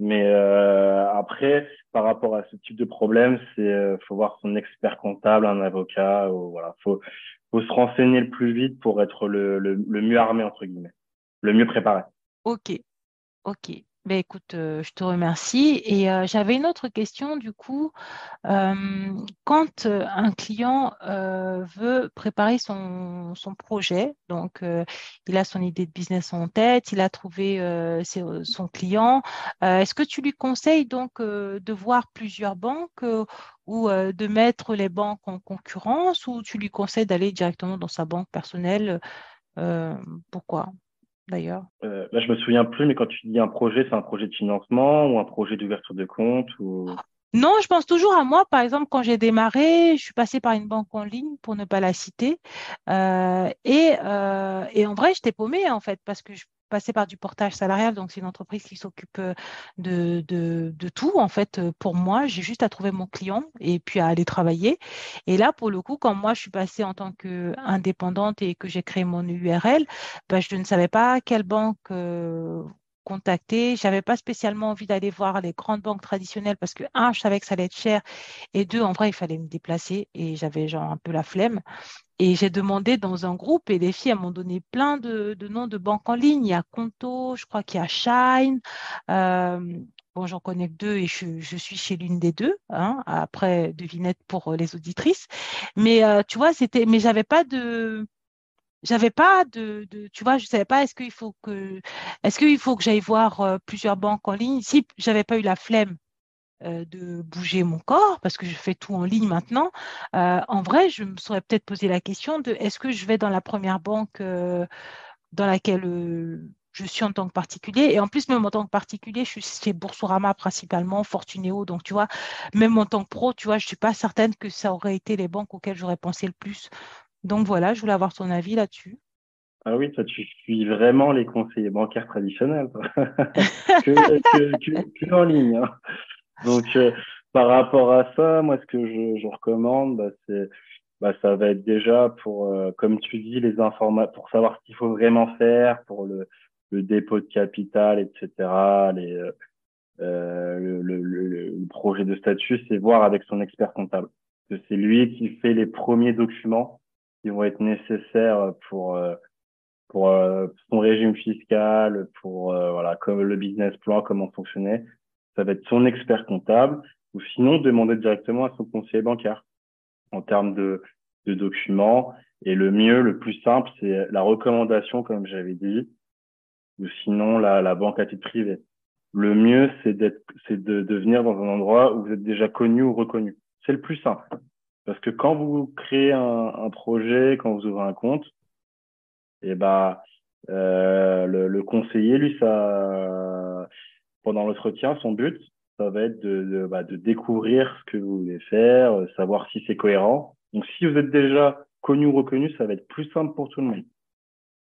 Mais euh, après, par rapport à ce type de problème, c'est faut voir son expert comptable, un avocat. Ou, voilà, faut faut se renseigner le plus vite pour être le, le, le mieux armé entre guillemets, le mieux préparé. Ok, ok. Ben, écoute, euh, je te remercie. Et euh, j'avais une autre question du coup. Euh, quand un client veut préparer son, son projet, donc il a son idée de business en tête, il a trouvé son client, est-ce que tu lui conseilles donc de voir plusieurs banques ou de mettre les banques en concurrence ou tu lui conseilles d'aller directement dans sa banque personnelle Pourquoi? D'ailleurs euh, Là, je me souviens plus, mais quand tu dis un projet, c'est un projet de financement ou un projet d'ouverture de compte ou... Non, je pense toujours à moi. Par exemple, quand j'ai démarré, je suis passée par une banque en ligne, pour ne pas la citer. Euh, et, euh, et en vrai, j'étais paumée, en fait, parce que je passer par du portage salarial, donc c'est une entreprise qui s'occupe euh, de, de, tout. En fait, euh, pour moi, j'ai juste à trouver mon client et puis à aller travailler. Et là, pour le coup, quand moi, je suis passée en tant qu'indépendante et que j'ai créé mon URL, bah, je ne savais pas quelle banque euh, contacter. J'avais pas spécialement envie d'aller voir les grandes banques traditionnelles parce que, un, je savais que ça allait être cher et deux, en vrai, il fallait me déplacer et j'avais genre un peu la flemme. Et j'ai demandé dans un groupe et les filles m'ont donné plein de, noms de banques en ligne. Il y a Conto, je crois qu'il y a Shine. Euh, bon, j'en connais deux et je, suis chez l'une des deux. Hein, après, devinette pour les auditrices. Mais euh, tu vois, c'était, mais j'avais pas de, j'avais pas de, tu vois, je savais pas est-ce qu'il faut que, est-ce qu'il faut que j'aille voir euh, plusieurs banques en ligne? Si j'avais pas eu la flemme de bouger mon corps parce que je fais tout en ligne maintenant. Euh, en vrai, je me serais peut-être posé la question de est-ce que je vais dans la première banque euh, dans laquelle je suis en tant que particulier? Et en plus, même en tant que particulier, je suis chez Boursorama principalement, Fortunéo. Donc, tu vois, même en tant que pro, tu vois, je ne suis pas certaine que ça aurait été les banques auxquelles j'aurais pensé le plus. Donc, voilà, je voulais avoir ton avis là-dessus. Ah oui, toi, tu suis vraiment les conseillers bancaires traditionnels. que, en ligne. Hein. Donc, euh, par rapport à ça, moi, ce que je, je recommande, bah, c'est, bah, ça va être déjà pour, euh, comme tu dis, les informations, pour savoir ce qu'il faut vraiment faire pour le, le dépôt de capital, etc. Les, euh, le, le, le, projet de statut, c'est voir avec son expert comptable. Que c'est lui qui fait les premiers documents qui vont être nécessaires pour pour son régime fiscal, pour voilà comme le business plan, comment fonctionner ça va être son expert comptable, ou sinon demander directement à son conseiller bancaire en termes de, de documents. Et le mieux, le plus simple, c'est la recommandation, comme j'avais dit, ou sinon la, la banque à titre privé. Le mieux, c'est d'être, c'est de, de venir dans un endroit où vous êtes déjà connu ou reconnu. C'est le plus simple. Parce que quand vous créez un, un projet, quand vous ouvrez un compte, et eh ben, euh, le, le, conseiller, lui, ça, pendant l'entretien, son but, ça va être de, bah, de, découvrir ce que vous voulez faire, euh, savoir si c'est cohérent. Donc, si vous êtes déjà connu ou reconnu, ça va être plus simple pour tout le monde.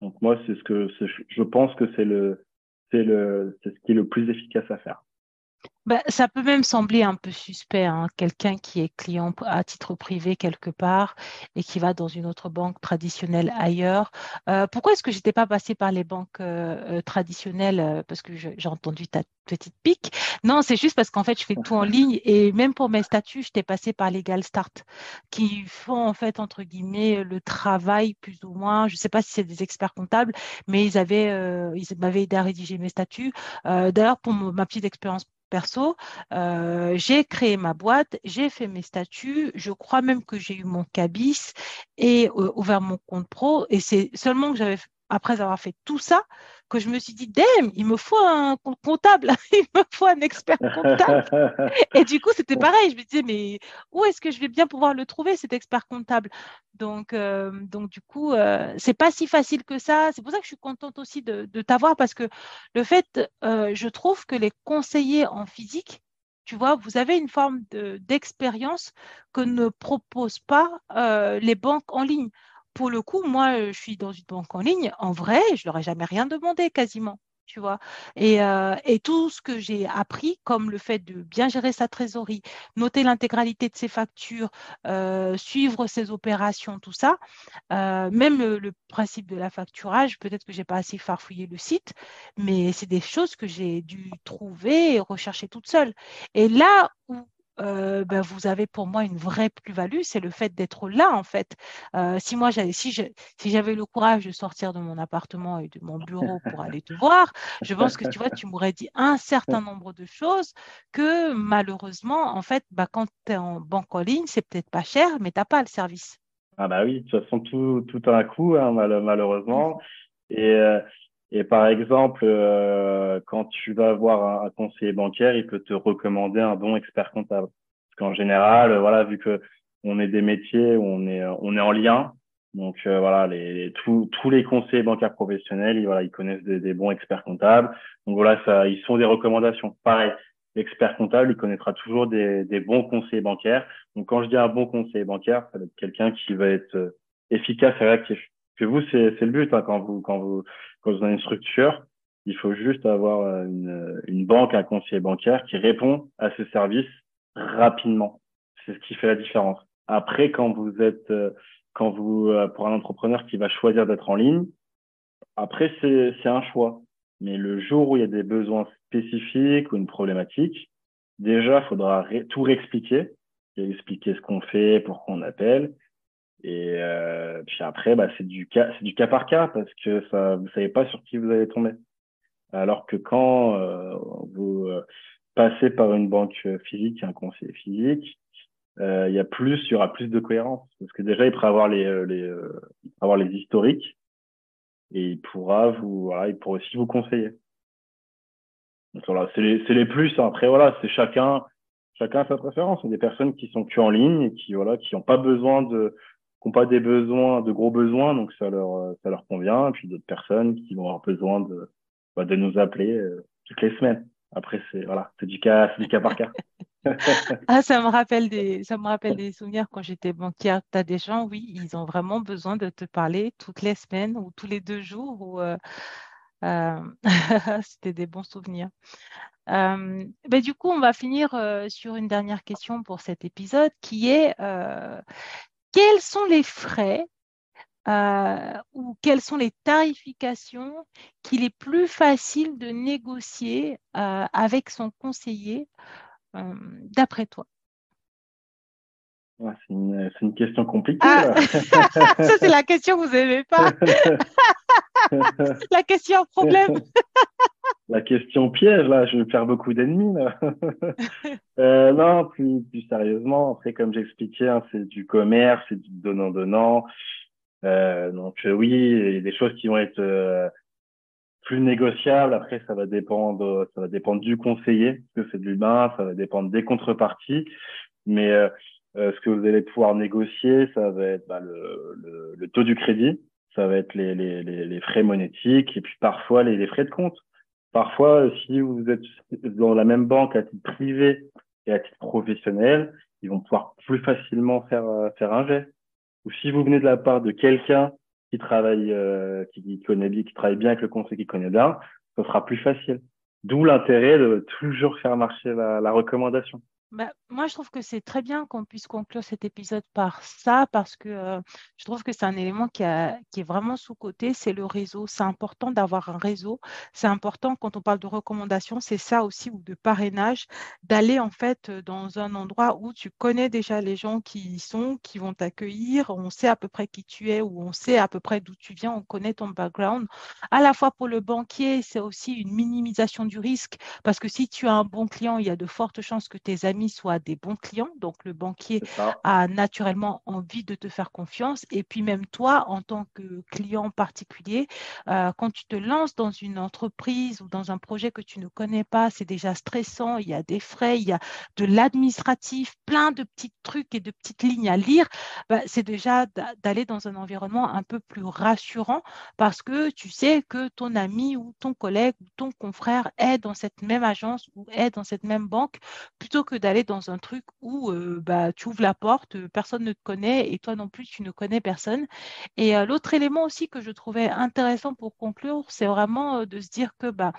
Donc moi, c'est ce que je pense que c'est le c'est le c'est ce qui est le plus efficace à faire. Bah, ça peut même sembler un peu suspect, hein, quelqu'un qui est client à titre privé quelque part et qui va dans une autre banque traditionnelle ailleurs. Euh, pourquoi est-ce que je n'étais pas passé par les banques euh, euh, traditionnelles Parce que j'ai entendu ta petite pique? Non, c'est juste parce qu'en fait, je fais tout en ligne et même pour mes statuts, j'étais passé par Legal Start qui font en fait, entre guillemets, le travail plus ou moins. Je ne sais pas si c'est des experts comptables, mais ils avaient, ils m'avaient aidé à rédiger mes statuts. D'ailleurs, pour ma petite expérience perso, euh, j'ai créé ma boîte, j'ai fait mes statuts, je crois même que j'ai eu mon cabis et euh, ouvert mon compte pro. Et c'est seulement que j'avais après avoir fait tout ça, que je me suis dit, damn, il me faut un comptable, il me faut un expert comptable. Et du coup, c'était pareil. Je me disais, mais où est-ce que je vais bien pouvoir le trouver, cet expert comptable? Donc, euh, donc, du coup, euh, c'est pas si facile que ça. C'est pour ça que je suis contente aussi de, t'avoir parce que le fait, euh, je trouve que les conseillers en physique, tu vois, vous avez une forme d'expérience que ne proposent pas les banques en ligne pour le coup, moi, euh, je suis dans une banque en ligne. En vrai, je leur ai jamais rien demandé quasiment. Tu vois. Et, euh, tout ce que j'ai appris, comme le fait de bien gérer sa trésorerie, noter l'intégralité de ses factures, euh, suivre ses opérations, tout ça, même le, principe de la facturage, peut-être que je n'ai pas assez farfouillé le site, mais c'est des choses que j'ai dû trouver et rechercher toute seule. Et là où euh, ben, vous avez pour moi une vraie plus-value, c'est le fait d'être là en fait. Euh, si moi j'avais si si j'avais le courage de sortir de mon appartement et de mon bureau pour aller te voir, je pense que tu vois, tu m'aurais dit un certain nombre de choses que malheureusement, en fait, bah, quand tu es en banque en ligne, c'est peut-être pas cher, mais tu n'as pas le service. Ah bah oui, de toute façon, tout, tout a un coût, hein, malheureusement. Et, euh, et par exemple, euh, quand tu vas voir un, conseiller bancaire, il peut te recommander un bon expert comptable. Parce qu'en général, voilà, vu que on est des métiers où on est on est en lien, donc euh, voilà, les, tous tous les conseillers bancaires professionnels, ils, voilà, ils connaissent des, des, bons experts comptables. Donc voilà, ça, ils sont des recommandations. Pareil, l'expert comptable, il connaîtra toujours des, des bons conseillers bancaires. Donc quand je dis un bon conseiller bancaire, ça va être quelqu'un qui va être euh, efficace et réactif que vous, c'est le but hein, quand vous quand vous quand vous avez une structure, il faut juste avoir euh, une, une banque, un conseiller bancaire qui répond à ce service rapidement. C'est ce qui fait la différence. Après, quand vous êtes euh, quand vous euh, pour un entrepreneur qui va choisir d'être en ligne, après c'est c'est un choix. Mais le jour où il y a des besoins spécifiques ou une problématique, déjà, il faudra tout réexpliquer, expliquer ce qu'on fait, pourquoi on appelle, et euh, puis après, bah, c'est du cas, du cas par cas parce que ça, vous savez pas sur qui vous allez tomber. Alors que quand euh, vous euh, passez par une banque physique, un conseiller physique, il y a plus, il y aura plus de cohérence parce que déjà il pourra avoir les, les il pourra avoir les historiques et il pourra vous, voilà, il pourra aussi vous conseiller. Donc voilà, c'est les, les plus. Après voilà, c'est chacun, chacun a sa préférence. Il y a des personnes qui sont que en ligne et qui voilà, qui n'ont pas besoin de n'ont pas des besoins, de gros besoins, donc ça leur, ça leur convient. Et puis d'autres personnes qui vont avoir besoin de, bah, de nous appeler euh, toutes les semaines. Après, c'est voilà, du cas, du cas par cas. ah, ça me rappelle des, ça me rappelle des souvenirs quand j'étais banquière. Tu as des gens, oui, ils ont vraiment besoin de te parler toutes les semaines ou tous les deux jours. Ou, euh, euh, c'était des bons souvenirs. Euh, ben, du coup, on va finir sur une dernière question pour cet épisode qui est quels sont les frais euh, ou quelles sont les tarifications qu'il est plus facile de négocier euh, avec son conseiller, euh, d'après toi? C'est, une, question compliquée. Ah, ça, c'est la question que vous n'aimez pas. la question problème. la question piège, là, je vais faire beaucoup d'ennemis. euh, non, plus, plus sérieusement, après, comme j'expliquais, hein, c'est du commerce, c'est du donnant-donnant. Euh, donc euh, oui, il y a des choses qui vont être euh, plus négociables. Après, ça va dépendre, ça va dépendre du conseiller, parce que c'est de l'humain, ça va dépendre des contreparties. Mais euh, ce que vous allez pouvoir négocier, ça va être bah, le, le, le, taux du crédit, ça va être les, les, les, frais monétiques et puis parfois les, les frais de compte. Parfois, si vous êtes dans la même banque à titre privé et à titre professionnel, ils vont pouvoir plus facilement faire, euh, faire un jet. Ou si vous venez de la part de quelqu'un qui travaille, euh, qui, connaît bien, qui travaille bien avec le conseil qui connaît bien, ce sera plus facile. D'où l'intérêt de toujours faire marcher la recommandation. Bah, moi, je trouve que c'est très bien qu'on puisse conclure cet épisode par ça, parce que euh, je trouve que c'est un élément qui, est vraiment sous-côté, c'est le réseau. C'est important d'avoir un réseau. C'est important quand on parle de recommandations, c'est ça aussi, ou de parrainage, d'aller en fait dans un endroit où tu connais déjà les gens qui y sont, qui vont t'accueillir, on sait à peu près qui tu es, ou on sait à peu près d'où tu viens, on connaît ton background. À la fois pour le banquier, c'est aussi une minimisation du risque, parce que si tu as un bon client, il y a de fortes chances que tes amis soient des bons clients. Donc, le banquier a naturellement envie de te faire confiance. Et puis, même toi, en tant que client particulier, euh, quand tu te lances dans une entreprise ou dans un projet que tu ne connais pas, c'est déjà stressant. Il y a des frais, il y a de l'administratif, plein de petits trucs et de petites lignes à lire. Bah, c'est déjà d'aller dans un environnement un peu plus rassurant parce que tu sais que ton ami ou ton collègue ou ton confrère est dans cette même agence ou est dans cette même banque plutôt que d'aller dans un truc où euh, bah, tu ouvres la porte, euh, personne ne te connaît et toi non plus, tu ne connais personne. Et euh, l'autre élément aussi que je trouvais intéressant pour conclure, c'est vraiment de se dire que bah,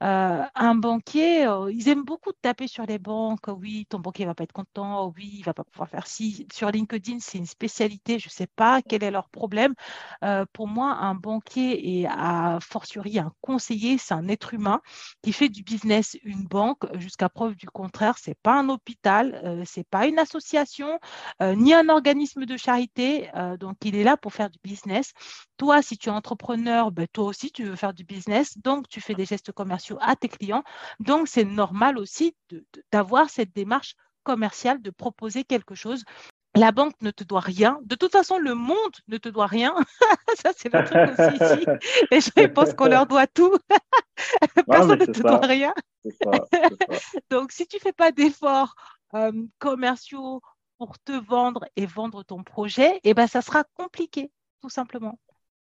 un banquier, ils aiment beaucoup taper sur les banques. Oui, ton banquier va pas être content. Oui, il va pas pouvoir faire ci. Sur LinkedIn, c'est une spécialité. Je sais pas quel est leur problème. pour moi, un banquier et à fortiori un conseiller, c'est un être humain qui fait du business une banque. Jusqu'à preuve du contraire, c'est pas un hôpital, euh, c'est pas une association, euh, ni un organisme de charité. Euh, donc, il est là pour faire du business. Toi, si tu es entrepreneur, ben, toi aussi, tu veux faire du business. Donc, tu fais des gestes commerciaux à tes clients. Donc, c'est normal aussi d'avoir cette démarche commerciale, de proposer quelque chose la banque ne te doit rien. De toute façon, le monde ne te doit rien. ça, c'est le truc aussi ici. Les gens pensent qu'on leur doit tout. Personne ne te doit rien. Donc, si tu ne fais pas d'efforts euh, commerciaux pour te vendre et vendre ton projet, eh ben, ça sera compliqué, tout simplement.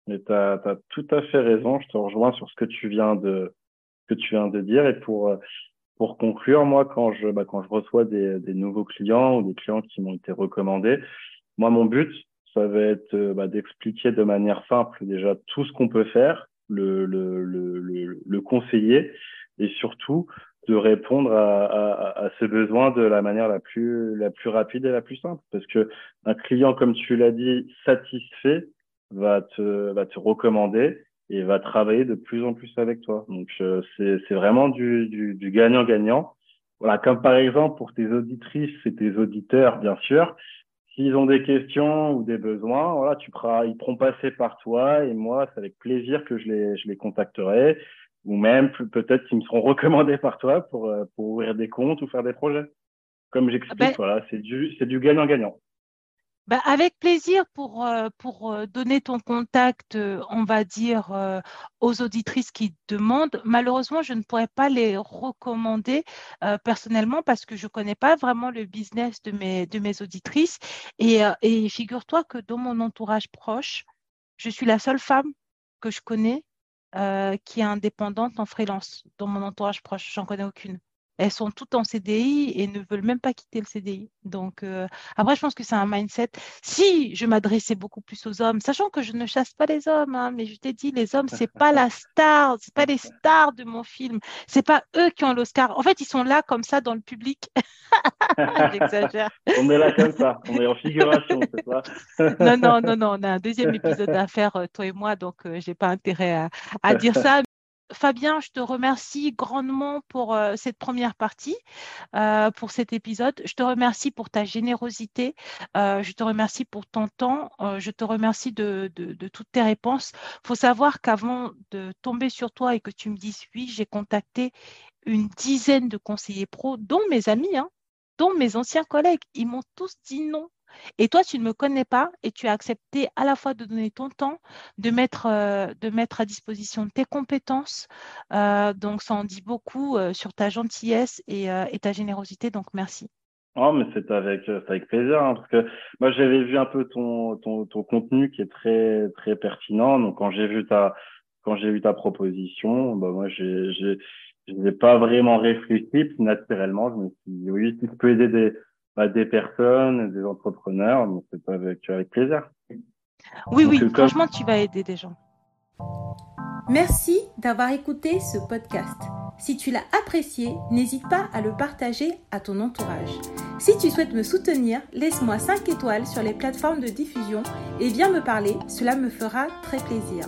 Mais tu as, tout à fait raison. Je te rejoins sur ce que tu viens de, que tu viens de dire. Et pour, euh, pour conclure, moi, quand je, bah, quand je reçois des, des, nouveaux clients ou des clients qui m'ont été recommandés, moi, mon but, ça va être euh, bah, d'expliquer de manière simple déjà tout ce qu'on peut faire, le, le, le, le, conseiller et surtout de répondre à, à, à, ce besoin de la manière la plus, la plus rapide et la plus simple. Parce que un client, comme tu l'as dit, satisfait, va te, va te recommander et va travailler de plus en plus avec toi. Donc euh, c'est vraiment du, du, du gagnant-gagnant. Voilà, comme par exemple pour tes auditrices et tes auditeurs, bien sûr, s'ils ont des questions ou des besoins, voilà, tu pourras, ils pourront passer par toi et moi, c'est avec plaisir que je les, je les contacterai ou même peut-être qu'ils me seront recommandés par toi pour, euh, pour ouvrir des comptes ou faire des projets. Comme j'explique, ben voilà, c'est du, c'est du gagnant-gagnant. Bah, avec plaisir pour, euh, pour euh, donner ton contact, euh, on va dire, aux auditrices qui demandent. Malheureusement, je ne pourrais pas les recommander personnellement parce que je ne connais pas vraiment le business de mes, de mes auditrices. Et, et figure-toi que dans mon entourage proche, je suis la seule femme que je connais qui est indépendante en freelance. Dans mon entourage proche, j'en connais aucune elles sont toutes en CDI et ne veulent même pas quitter le CDI. Donc, euh, après, je pense que c'est un mindset. Si je m'adressais beaucoup plus aux hommes, sachant que je ne chasse pas les hommes, hein, mais je t'ai dit, les hommes, c'est pas la star, c'est pas les stars de mon film, c'est pas eux qui ont l'Oscar. En fait, ils sont là comme ça dans le public. J'exagère. on est là comme ça, on est en figuration, c'est ça Non, non, non, non, on a un deuxième épisode à faire, euh, toi et moi, donc je euh, j'ai pas intérêt à dire ça. Fabien, je te remercie grandement pour euh, cette première partie, euh, pour cet épisode. Je te remercie pour ta générosité. Euh, je te remercie pour ton temps. je te remercie de, toutes tes réponses. Il faut savoir qu'avant de tomber sur toi et que tu me dises oui, j'ai contacté une dizaine de conseillers pro, dont mes amis, hein, dont mes anciens collègues. Ils m'ont tous dit non. Et toi, tu ne me connais pas et tu as accepté à la fois de donner ton temps, de mettre, euh, de mettre à disposition tes compétences. Euh, donc, ça en dit beaucoup euh, sur ta gentillesse et, ta générosité. Donc, merci. Oh, mais c'est avec, plaisir, hein, parce que moi, j'avais vu un peu ton, ton, contenu qui est très, très pertinent. Donc, quand j'ai vu ta, quand j'ai vu ta proposition, bah, moi, j'ai, je n'ai pas vraiment réfléchi, naturellement, je me suis dit, oui, si tu peux aider des, des personnes, des entrepreneurs. Donc, c'est avec, avec plaisir. Oui, Donc, oui, comme- franchement, tu vas aider des gens. Merci d'avoir écouté ce podcast. Si tu l'as apprécié, n'hésite pas à le partager à ton entourage. Si tu souhaites me soutenir, laisse-moi 5 étoiles sur les plateformes de diffusion et viens me parler, cela me fera très plaisir.